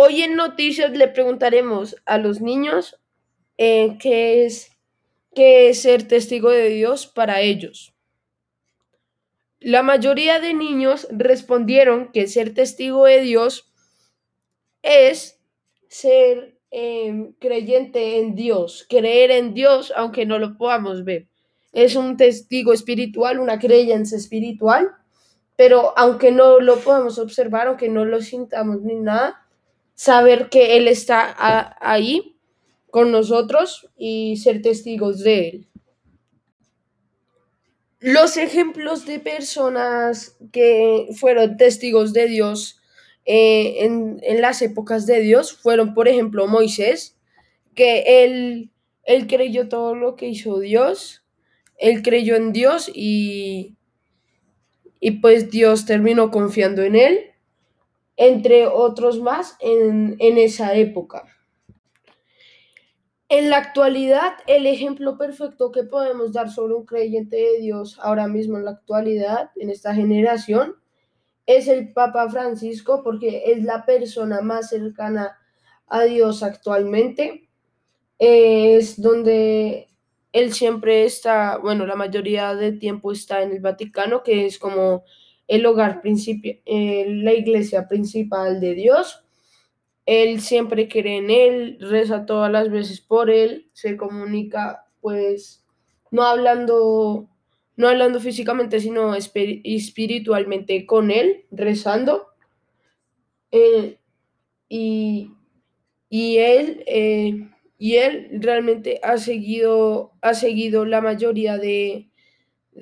Hoy en Noticias le preguntaremos a los niños eh, qué, es, qué es ser testigo de Dios para ellos. La mayoría de niños respondieron que ser testigo de Dios es ser em, creyente en Dios, creer en Dios aunque no lo podamos ver. Es un testigo espiritual, una creencia espiritual, pero aunque no lo podamos observar, aunque no lo sintamos ni nada, saber que Él está ahí con nosotros y ser testigos de Él. Los ejemplos de personas que fueron testigos de Dios eh, en, las épocas de Dios fueron, por ejemplo, Moisés, que él, él creyó todo lo que hizo Dios, él creyó en Dios y, y pues Dios terminó confiando en él, entre otros más en, en esa época. En la actualidad, el ejemplo perfecto que podemos dar sobre un creyente de Dios ahora mismo en la actualidad, en esta generación, es el Papa Francisco, porque es la persona más cercana a Dios actualmente. Es donde él siempre está, bueno, la mayoría del tiempo está en el Vaticano, que es como el hogar principal, la iglesia principal de Dios él siempre cree en él, reza todas las veces por él, se comunica pues no hablando no hablando físicamente, sino espiritualmente con él, rezando. Eh, y, él, eh, y él realmente ha seguido, ha seguido la mayoría de,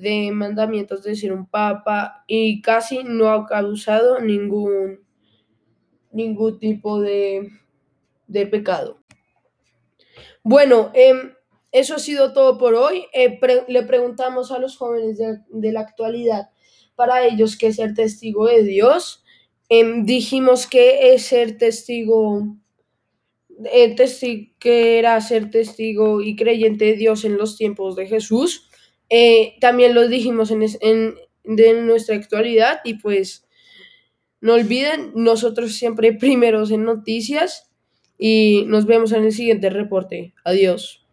de mandamientos de ser un papa y casi no ha causado ningún ningún tipo de, pecado. Bueno, em, eso ha sido todo por hoy. Eh, le preguntamos a los jóvenes de, la actualidad para ellos qué es ser testigo de Dios. Em, dijimos que es ser testigo, eh, que era ser testigo y creyente de Dios en los tiempos de Jesús. Eh, también lo dijimos en, en de nuestra actualidad y pues no olviden, nosotros siempre primeros en noticias y nos vemos en el siguiente reporte. Adiós.